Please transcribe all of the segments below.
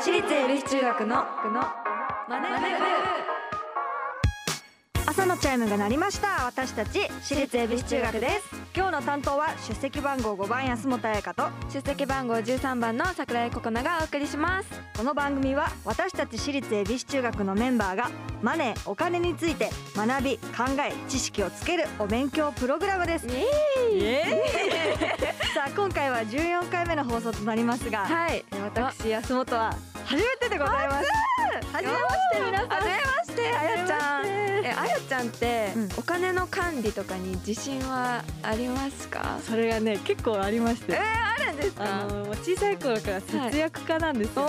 私立恵比寿中学のマネ朝のチャイムが鳴りました。私たち私立恵比寿中学です。今日の担当は出席番号5番安本彩香と。出席番号13番の桜井ココナがお送りします。この番組は私たち私立恵比寿中学のメンバーがマネーお金について学び考え知識をつけるお勉強プログラムです。さあ今回は14回目の放送となりますが、はい。私安本は初めてでございます。初めまして皆さんしてあやちゃん。えあやちゃんって、うん。お金の管理とかに自信はありますか？それがね結構ありまして。えー、あるんですか？あの小さい頃から節約家なんですよ、お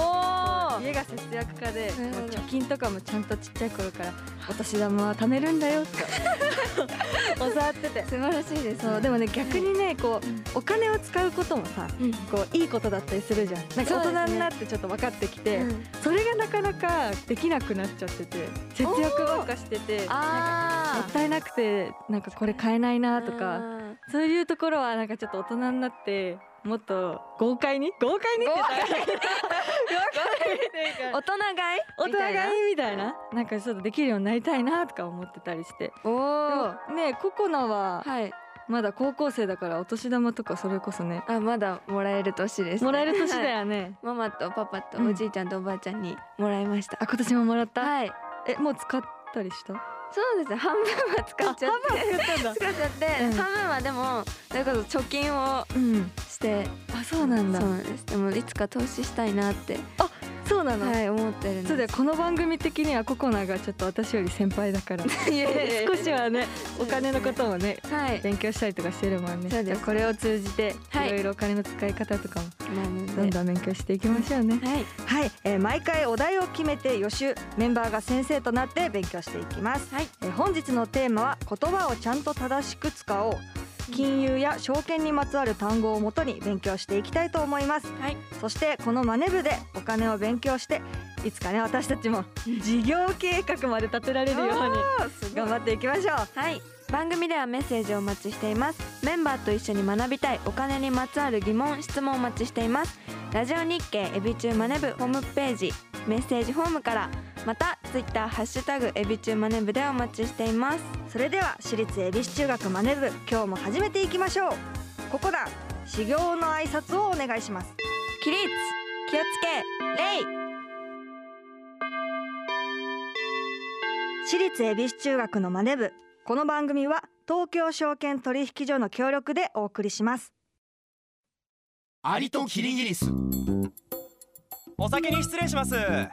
家が節約家で貯金とかもちゃんとちっちゃい頃からお年玉は貯めるんだよって 教わってて。素晴らしいです、そうでもね逆にねこうお金を使うこともさうん。こういいことだったりするじゃん。なんか大人になってちょっと分かってきてうん。それがなかなかできなくなっちゃってて節約ばっかしててなんかもあったいなくてなんかこれ買えないなーとかあそういうところはなんかちょっと大人になってもっと豪快に？豪快に？って言ったら豪快にってい大人買い？おみたいな互いみたいな？なんかちょっとできるようになりたいなとか思ってたりして。おおねココナははい。まだ高校生だからお年玉とかそれこそね。あまだもらえる年です、ね、もらえる年だはい。よねママとパパとうんおじいちゃんとおばあちゃんにもらいました、あ今年ももらった？はい。えもう使ったりした？そうです。ね半分は使っちゃって。使ったんだ。使っちゃって、うん。半分はでもそれこそ貯金をうん。して。あそうなんだ。そうなんです。でもいつか投資したいなってそうなの、はい思ってるそうだよこの番組的にはココナがちょっと私より先輩だから。少しはねお金のこともねはい。勉強したりとかしてるもんね。そうです。じゃあこれを通じてはい。いろいろお金の使い方とかもどんどん勉強していきましょうね。はい。はい、えー毎回お題を決めて予習メンバーが先生となって勉強していきます、はい。えー本日のテーマは言葉をちゃんと正しく使おう金融や証券にまつわる単語をもとに勉強していきたいと思います。はい。そしてこのマネ部でお金を勉強していつかね私たちも 事業計画まで立てられるように頑張っていきましょう。はい。番組ではメッセージをお待ちしています。メンバーと一緒に学びたいお金にまつわる疑問質問をお待ちしています。ラジオ日経エビチューマネブホームページメッセージフォームからまたツイッターハッシュタグエビチューマネブでお待ちしています。それでは私立恵比寿中学マネ部今日も始めていきましょう。ここだ。修行の挨拶をお願いします。起立気をつけ。礼私立恵比寿中学のマネ部。この番組は東京証券取引所の協力でお送りします。アリとキリギリス。お先に失礼します。ア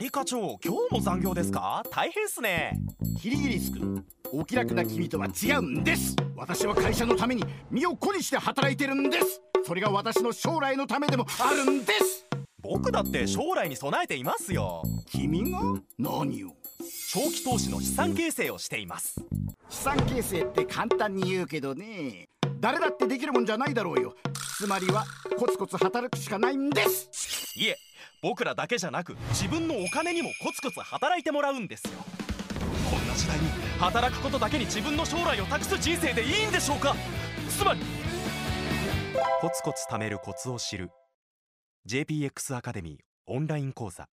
リ課長今日も残業ですか？大変っすね。キリギリス君お気楽な君とは違うんです。私は会社のために身を粉にして働いてるんです。それが私の将来のためでもあるんです。僕だって将来に備えていますよ。君が？何を？長期投資の資産形成をしています。資産形成って簡単に言うけどね誰だってできるもんじゃないだろうよ。つまりはコツコツ働くしかないんです。いえ僕らだけじゃなく自分のお金にもコツコツ働いてもらうんですよ。こんな時代に働くことだけに自分の将来を託す人生でいいんでしょうか？つまりコツコツ貯めるコツを知る JPX アカデミーオンライン講座。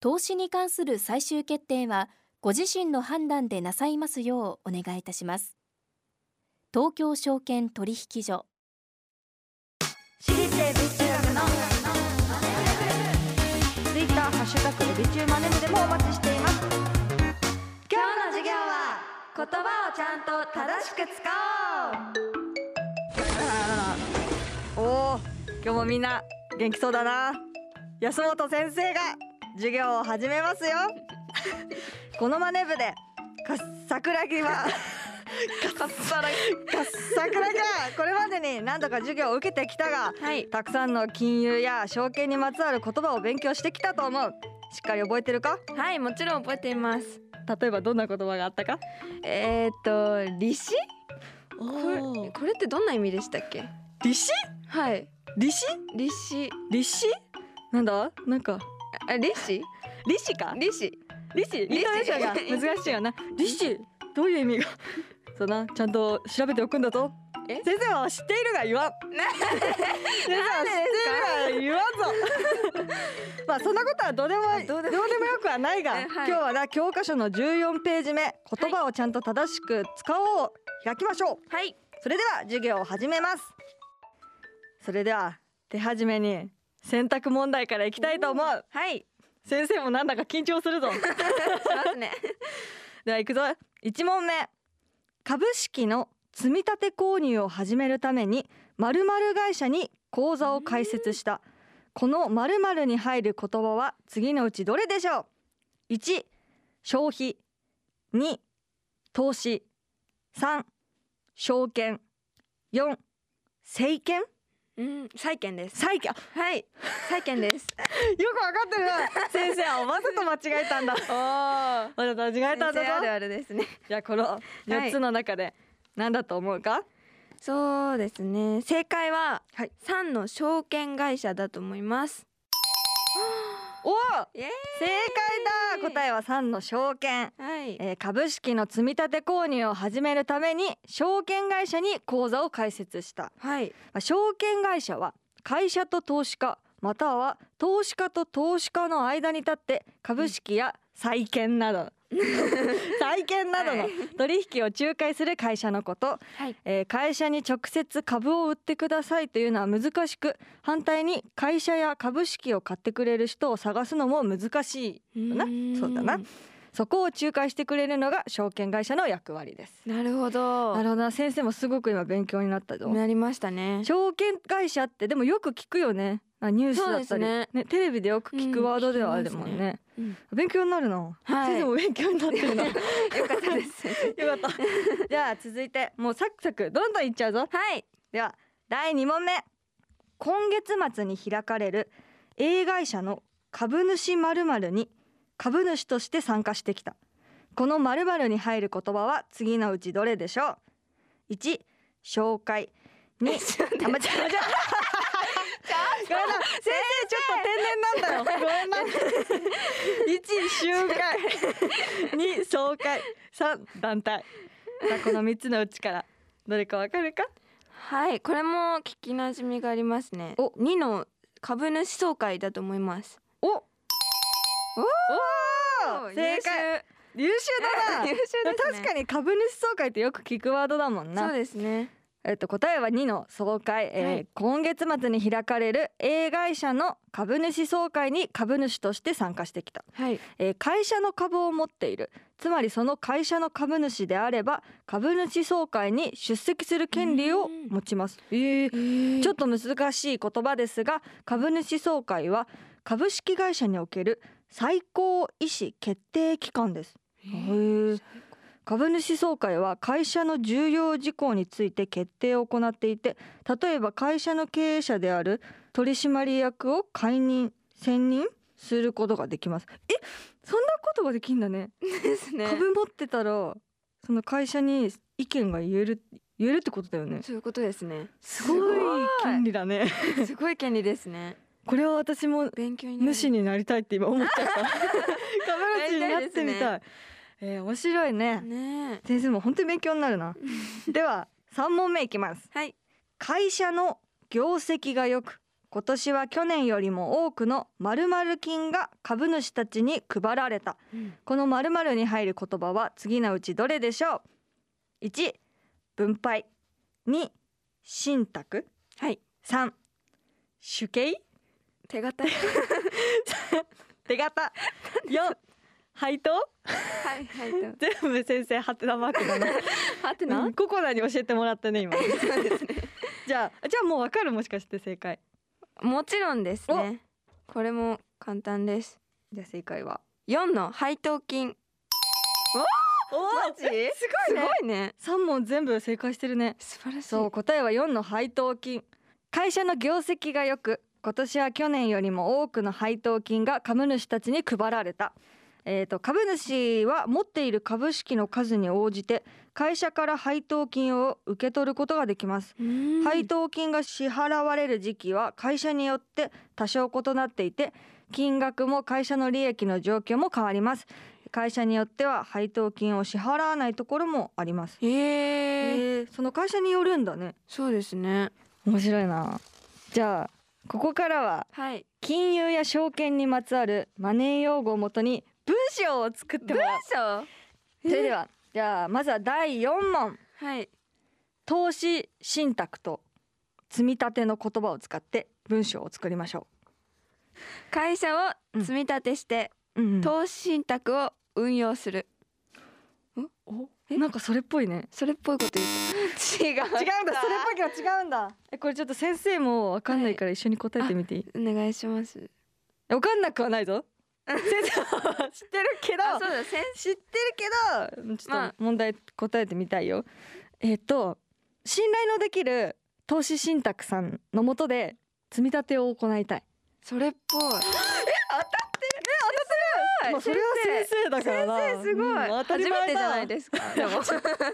投資に関する最終決定はご自身の判断でなさいますようお願いいたします東京証券取引所。私立恵比寿中学のツイッターハッシュタグエビチューマネ部でもお待ちしています。今日の授業は言葉をちゃんと正しく使おう。お今日もみんな元気そうだな。安本先生が授業を始めますよ。このマネ部で桜木はかっさらかっ桜木はこれまでに何度か授業を受けてきたがはい。たくさんの金融や証券にまつわる言葉を勉強してきたと思う。しっかり覚えてるか？はいもちろん覚えています。例えばどんな言葉があったか？えー、っと利子？おこれこれってどんな意味でしたっけ？利子？はい。利子？利子。利子？なんだ？なんかあ利子？利子か？利子。利子？イントネーションが難しいよな。利子？どういう意味が？そうなちゃんと調べておくんだぞ。え？先生は知っているが言わん。先生は知っているが言わんぞ。まあそんなことはどうでもどうでもよくはないが、えはい。今日はな教科書の14ページ目言葉をちゃんと正しく使おう。開きましょう。はい。それでは授業を始めます。それでは手始めに選択問題からいきたいと思う。はい。先生もなんだか緊張するぞ。しますね。では行くぞ。1問目株式の積み立て購入を始めるために〇〇会社に口座を開設した。この〇〇に入る言葉は次のうちどれでしょう？1消費。2投資。3証券。4政権うん債券です。債権？はい。債券です。よくわかってる。な先生はわざと間違えたんだ。おおわざと間違えたんだぞ。あるあるですね。じゃあこの4つの中で何だと思うか、そうですね。正解ははい。三の証券会社だと思います。お おイエ正解だ。答えは3の証券、はい。えー株式の積み立て購入を始めるために証券会社に口座を開設した。はい。まあ証券会社は会社と投資家または投資家と投資家の間に立って株式や債券など 債券などのはい。取引を仲介する会社のこと、はい。えー会社に直接株を売ってくださいというのは難しく反対に会社や株式を買ってくれる人を探すのも難しいよなそうだな。そこを仲介してくれるのが証券会社の役割です。なるほど。なるほどな。先生もすごく今勉強になったぞ。なりましたね。証券会社ってでもよく聞くよねあニュースだったり、そうですね。テレビでよく聞くワードではあるもんね,、うんうん。勉強になるな、はい。先生も勉強になってるな。よ よかったです。かった。じゃあ続いてもうサクサクどんどんいっちゃうぞ。はい。では第2問目今月末に開かれる A 会社の株主〇〇に株主として参加してきた。この〇〇に入る言葉は次のうちどれでしょう？1紹介。2あ間違えた 先生ちょっと天然なんだ。よごめんな1集会2総会。3団体。さあこの3つのうちからどれかわかるか？はいこれも聞きなじみがありますね。お。二の株主総会だと思います。お。おおお正解。優秀だな。ね。確かに株主総会ってよく聞くワードだもんな。そうですねえっと答えは2の総会、えーはい。今月末に開かれる A 会社の株主総会に株主として参加してきた、はい。えー会社の株を持っている。つまりその会社の株主であれば株主総会に出席する権利を持ちます。えー。ちょっと難しい言葉ですが株主総会は株式会社における最高意思決定機関です。へー株主総会は会社の重要事項について決定を行っていて例えば会社の経営者である取締役を解任選任することができます。えそんなことができんだね。ですね。株持ってたらその会社に意見が言える言えるってことだよね。そういうことですね。すごい権利だね。すごい。権利ですね。これは私も勉強に主になりたいって今思っちゃった。株主になってみたいえー面白いね。ね。え先生も本当に勉強になるな。では3問目いきます。はい。会社の業績が良く今年は去年よりも多くの〇〇金が株主たちに配られた。うん。この〇〇に入る言葉は次のうちどれでしょう？1分配。2信託。はい。3主計手形。手形。4配当はいはいと全部先生ハテナマークだな。はてうなんココナに教えてもらったね今。そうですね。じゃあじゃあもうわかるもしかして正解。もちろんですね。これも簡単です。じゃあ正解は？四の配当金おマジ？えすすごいね。ごいね。三問全部正解してるね。素晴らしい。そう答えは4の配当金会社の業績が良く今年は去年よりも多くの配当金が株主たちに配られたえー、と株主は持っている株式の数に応じて会社から配当金を受け取ることができます。うん。配当金が支払われる時期は会社によって多少異なっていて金額も会社の利益の状況も変わります。会社によっては配当金を支払わないところもあります。へええー、その会社によるんだね。そうですね。面白いな。じゃあここからははい。金融や証券にまつわるマネー用語をもとに文章を作ってもらう。章？それではじゃあまずは第4問。はい。投資信託と積み立ての言葉を使って文章を作りましょ会社を積み立てして、う、うん。投資信託を運用する。お？なんかそれっぽいね。それっぽいこと言った 違う？違うんだ。それっぽいけど違うんだ。えこれちょっと先生もわかんないから一緒に答えてみていい、お願いします。わかんなくはないぞ先生は知ってるけどあそうだ先知ってるけどちょまあ。っと問題答えてみたいよ、えっ、と信頼のできる投資信託さんのもとで積み立てを行いたい。それっぽい。まあそれは先生だからな。先生すごい、うん当たり前だ。初めてじゃないですかでも。確かに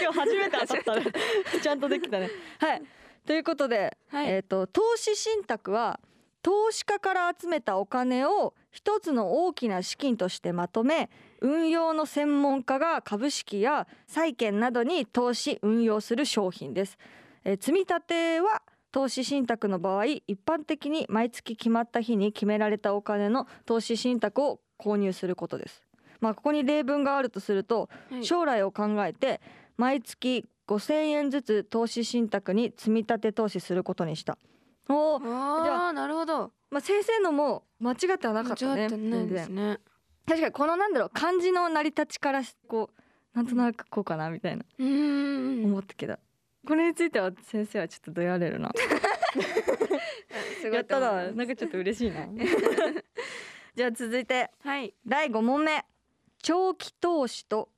今日初めて当たったね。ちゃんとできたね。はい。ということで、はい。えっ、と投資信託は投資家から集めたお金を一つの大きな資金としてまとめ運用の専門家が株式や債券などに投資運用する商品です、えー積み立ては投資信託の場合一般的に毎月決まった日に決められたお金の投資信託を購入することです。まあここに例文があるとするとはい。将来を考えて毎月5000円ずつ投資信託に積み立て投資することにしたおー。じゃああなるほど。まあ、先生のも間違ってはなかったね。間違ってないです全然。ね確かにこのなんだろう漢字の成り立ちからしこうなんとなくこうかなみたいな。思ったけど、これについては先生はちょっとどやれるな。すごいやったと思います。らなんかちょっと嬉しいな。じゃあ続いて。はい。第5問目。長期投資と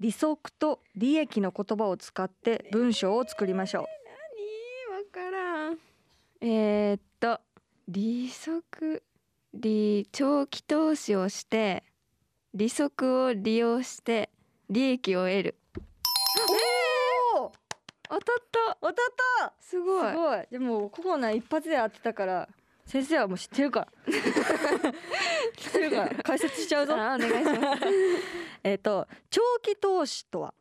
利息と利益の言葉を使って文章を作りましょう。何？わからんえー、っと利息利長期投資をして利息を利用して利益を得る。当たった。当たった！すごい。すごい。でもココナ一発で当てたから先生はもう知ってるから。知ってるから。解説しちゃうぞ。あお願いします。えっと長期投資とは、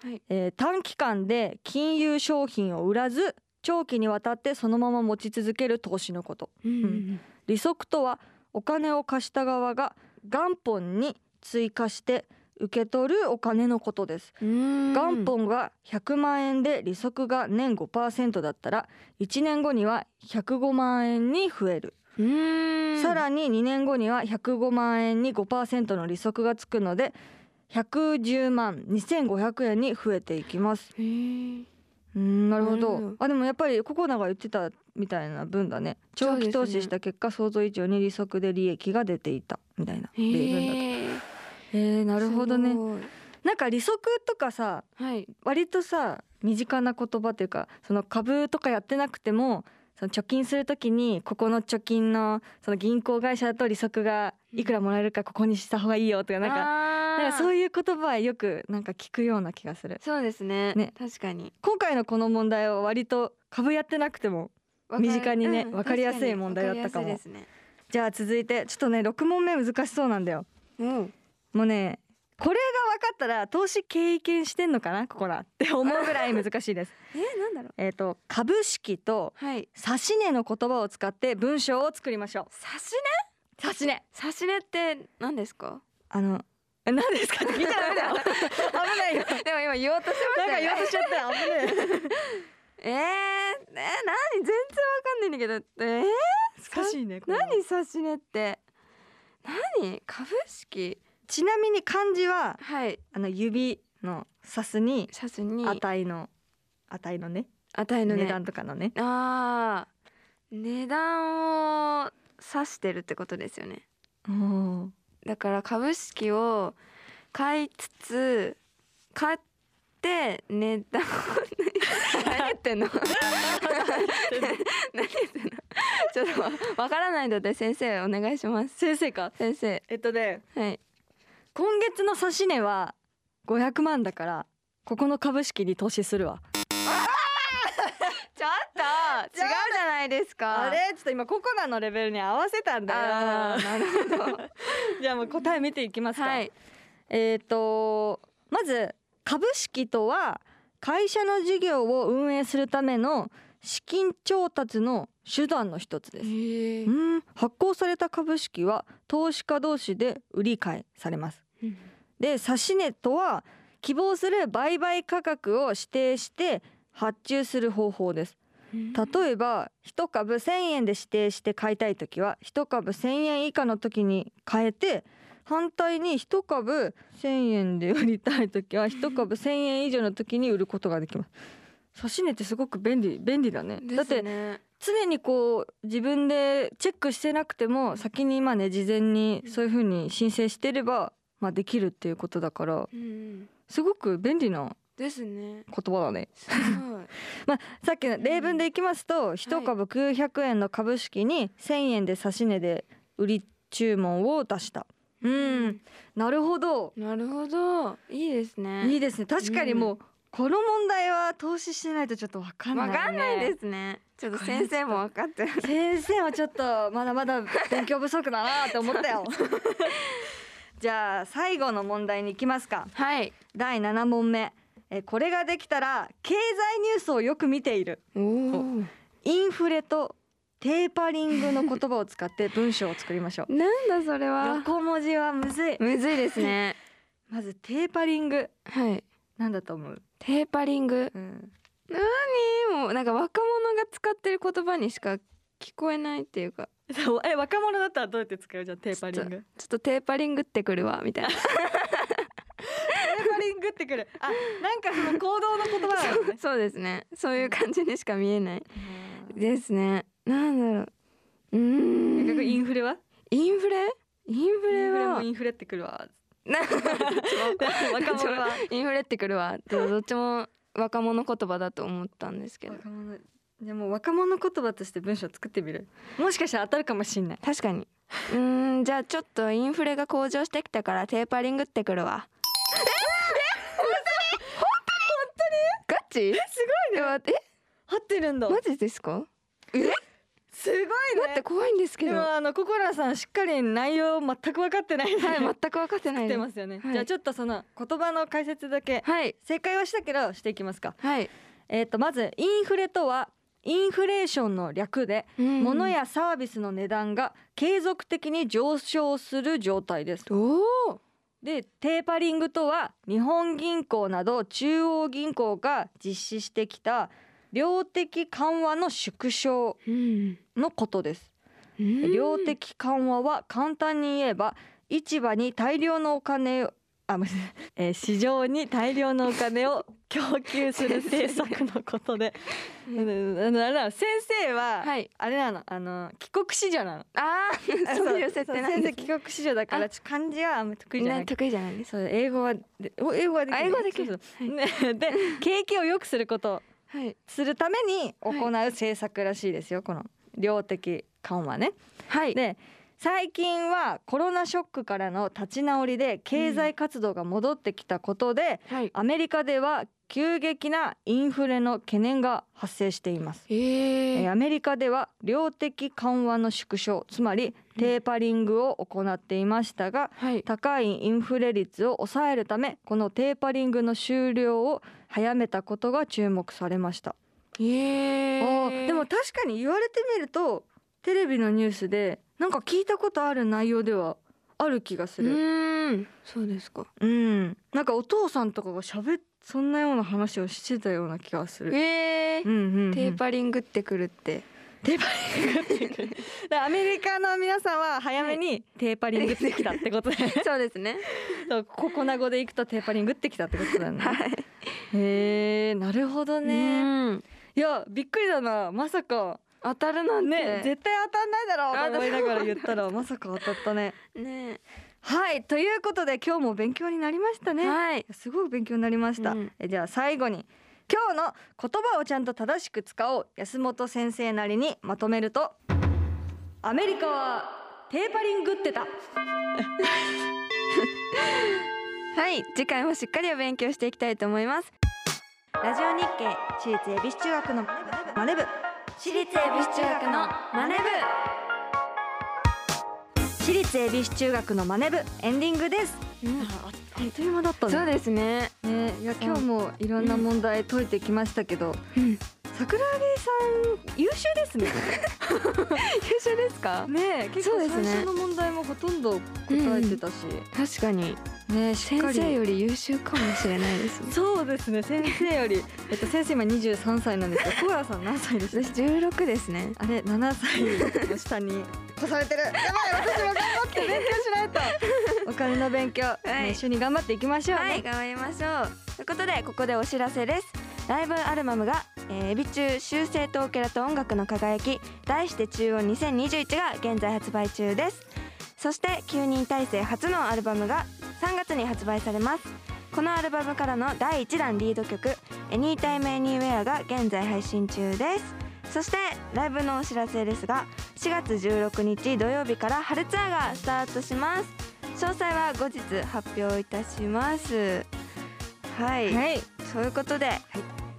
はい。えー短期間で金融商品を売らず長期にわたってそのまま持ち続ける投資のこと。うん利息とはお金を貸した側が元本に追加して受け取るお金のことです。うん。元本が100万円で利息が年5%だったら1年後には105万円に増える、うん。さらに2年後には105万円に5%の利息がつくので110万2500円に増えていきますうんなるほど。あでもやっぱりココナが言ってたみたいな分だね。長期投資した結果、想像以上に利息で利益が出ていたみたいなへ例文だと。ーえー、なるほどね。なんか利息とかさはい。割とさ身近な言葉というかその株とかやってなくてもその貯金するときにここの貯金のその銀行会社だと利息がいくらもらえるかここにした方がいいよとかなんかなんかそういう言葉はよくなんか聞くような気がする。そうですね。ね。確かに。今回のこの問題は割と株やってなくても身近にねうんわかりやすい問題だったかも。ね。じゃあ続いてちょっとね6問目難しそうなんだよ。うん。もうねこれかったら投資経験してんのかなここらって思うぐらい難しいです。えなんだろう。えっと株式とはい。指し値の言葉を使って文章を作りましょう。差し指し値。値差し値って何ですか？あのえ何ですか？って聞いちゃダメだよ。危ないよ。でも今言おうとしまなんかしたよね。言おうとしちゃった。よ危ない。えー、えー、何？全然わかんないんだけど。えー、難しいねこれは。何差し値って？何？株式？ちなみに漢字ははい。あの指の指すに差しに。値の値のね値のね。値段とかのね。あー。値段を指してるってことですよね。だから株式を買いつつ買って値段を何言ってんの？何言ってんの？ちょっとわからないので先生お願いします。先生か？先生。えっとねはい今月の指し値は500万だからここの株式に投資するわ。ちょっと違うじゃないですか。あれ？ちょっと今ココナのレベルに合わせたんだよ。なるほどじゃあもう答え見ていきますか、はい。えっ、とまず株式とは会社の事業を運営するための資金調達の手段の一つです。うん。発行された株式は投資家同士で売り買いされますで指値とは希望する売買価格を指定して発注する方法です。例えば1株1,000円で指定して買いたい時は1株1,000円以下の時に買えて反対に1株1,000円で売りたい時は1株1,000円以上の時に売ることができます。指値ってすごく便利便利だね。だってね常にこう自分でチェックしてなくても先に今ね事前にそういう風に申請してればまあできるっていうことだからうんすごく便利なですね言葉だね。まあ、さっきの例文でいきますと、一株900円の株式に1000円で指値で売り注文を出した。うん、なるほど。なるほどいいですねいいですね。確かにもう、この問題は投資してないとちょっとわかんない、わね。かんないですねちょっと先生も分かってる 先生はちょっとまだまだ勉強不足だなって思ったよ。じゃあ最後の問題に行きますか。はい第7問目。えこれができたら経済ニュースをよく見ている。インフレとテーパリングの言葉を使って文章を作りましょう。なんだそれは横文字はむずい。むずいですね まずテーパリングはいなんだと思う？テーパリング？うん、何？もうなんか若者が使ってる言葉にしか聞こえないっていうかそうえ若者だったらどうやって使う？じゃんテーパリング。ちょっとテーパリングってくるわみたいな。テーパリングってくる。あなんかその行動の言葉なのね。そうですね。そういう感じにしか見えない。ですね。なんだろう。うー結局イんンフレは？インフレ？インフインフレレはもインフレってくるわ。な若者は。インフレってくるわ。どどっちも若者言葉だと思ったんですけどじゃあもう若者言葉として文章作ってみる？もしかしたら当たるかもしんない。確かに。うーんじゃあちょっとインフレが向上してきたからテーパリングってくるわ。え？え？本当に？本当に？ガチ？すごいねえ？合ってるんだ。マジですか？すごいね。待って怖いんですけでどあのココラさんしっかり内容全く分かってないので、い全く分かってないってでますすよね、はい。じゃあちょっとその言葉の解説だけはい。正解はしたけどしていきますか。はい。えっ、とまずインフレとはインフレーションの略で、物やサービスの値段が継続的に上昇する状態です。でテーパリングとは日本銀行など中央銀行が実施してきた量的緩和の縮小うん。のことです。量的緩和は簡単に言えば市場に大量のお金をあ、えー市場に大量のお金を供給する政策のことで、先生は、はい。あれなのあの帰国子女なの。ああ そういう設定なん帰国子女だから漢字はあんま得意じゃない。得意じゃないそう英語は英語はできる。あ英語はできる。そうそう。ねで景気を良くすること。はい。するために行う政策らしいですよ、この量的緩和ね。はい。で最近はコロナショックからの立ち直りで経済活動が戻ってきたことで、はい。アメリカでは急激なインフレの懸念が発生しています。えー。えーアメリカでは量的緩和の縮小つまりテーパリングを行っていましたが、はい。高いインフレ率を抑えるためこのテーパリングの終了を早めたことが注目されました。えーでも確かに言われてみるとテレビのニュースでなんか聞いたことある内容ではある気がすうる。ーん。そうですか。うん、なんかお父さんとかが喋っそんなような話をしてたような気がする。えー。うんうんうん、テーパリングってくるって。テーパリングってくる だからアメリカの皆さんは早めにテーパリングってきたってことでそうですね。そうココナ語でいくとテーパリングってきたってことだね。はい。へえなるほどね。ねいやびっくりだな。まさか当たるなんて。ね絶対当たんないだろあうと思いながら言ったら まさか当たったね。ね。はいということで今日も勉強になりましたね。はい。すごい勉強になりました。うん。えじゃあ最後に今日の言葉をちゃんと正しく使おう安本先生なりにまとめるとアメリカはテーパリングってた。はい次回もしっかりお勉強していきたいと思います。ラジオ日経私立恵比寿中学のマネ部私立恵比寿中学のマネ私立恵比寿中学のマネ部エンディングです、部、うん。ああっという間だったね。そうですね。ねいや今日もいろんな問題解いてきましたけど、うん。桜木さん優秀ですね。優秀ですか？ねえ結構最初の問題もほとんど答えてたし、確かにね先生より優秀かもしれないですね。そうですね先生より。えっと先生今23歳なんですけど 小谷さん何歳です私16ですね。あれ7歳の下に。越されてる。やばい私も頑張って勉強しないと。お金の勉強、ね一緒に頑張っていきましょうね、はい頑張りましょう。ということでここでお知らせです。ライブアルバムが、えー、エビ中修正とオケラと音楽の輝き題して中央2021が現在発売中です。そして9人体制初のアルバムが3月に発売されます。このアルバムからの第1弾リード曲「Anytime Anywhere」が現在配信中です。そしてライブのお知らせですが4月16日土曜日から春ツアーがスタートします。詳細は後日発表いたします。はい、はい。そういうことで、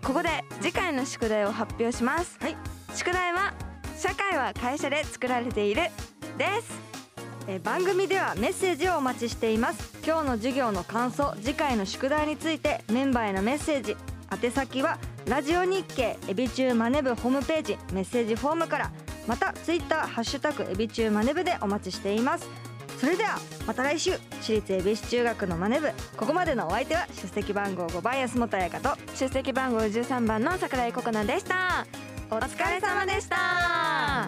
ここで次回の宿題を発表します、はい。宿題は社会は会社で作られている。ですえー番組ではメッセージをお待ちしています。今日の授業の感想次回の宿題についてメンバーへのメッセージ。宛先はラジオ日経エビチューマネブホームページメッセージフォームからまたツイッターハッシュタグエビチューマネブでお待ちしています。それではまた来週私立恵比寿中学のマネブここまでのお相手は出席番号5番安本彩香と出席番号13番の桜井ココナでした。おお疲れ様でした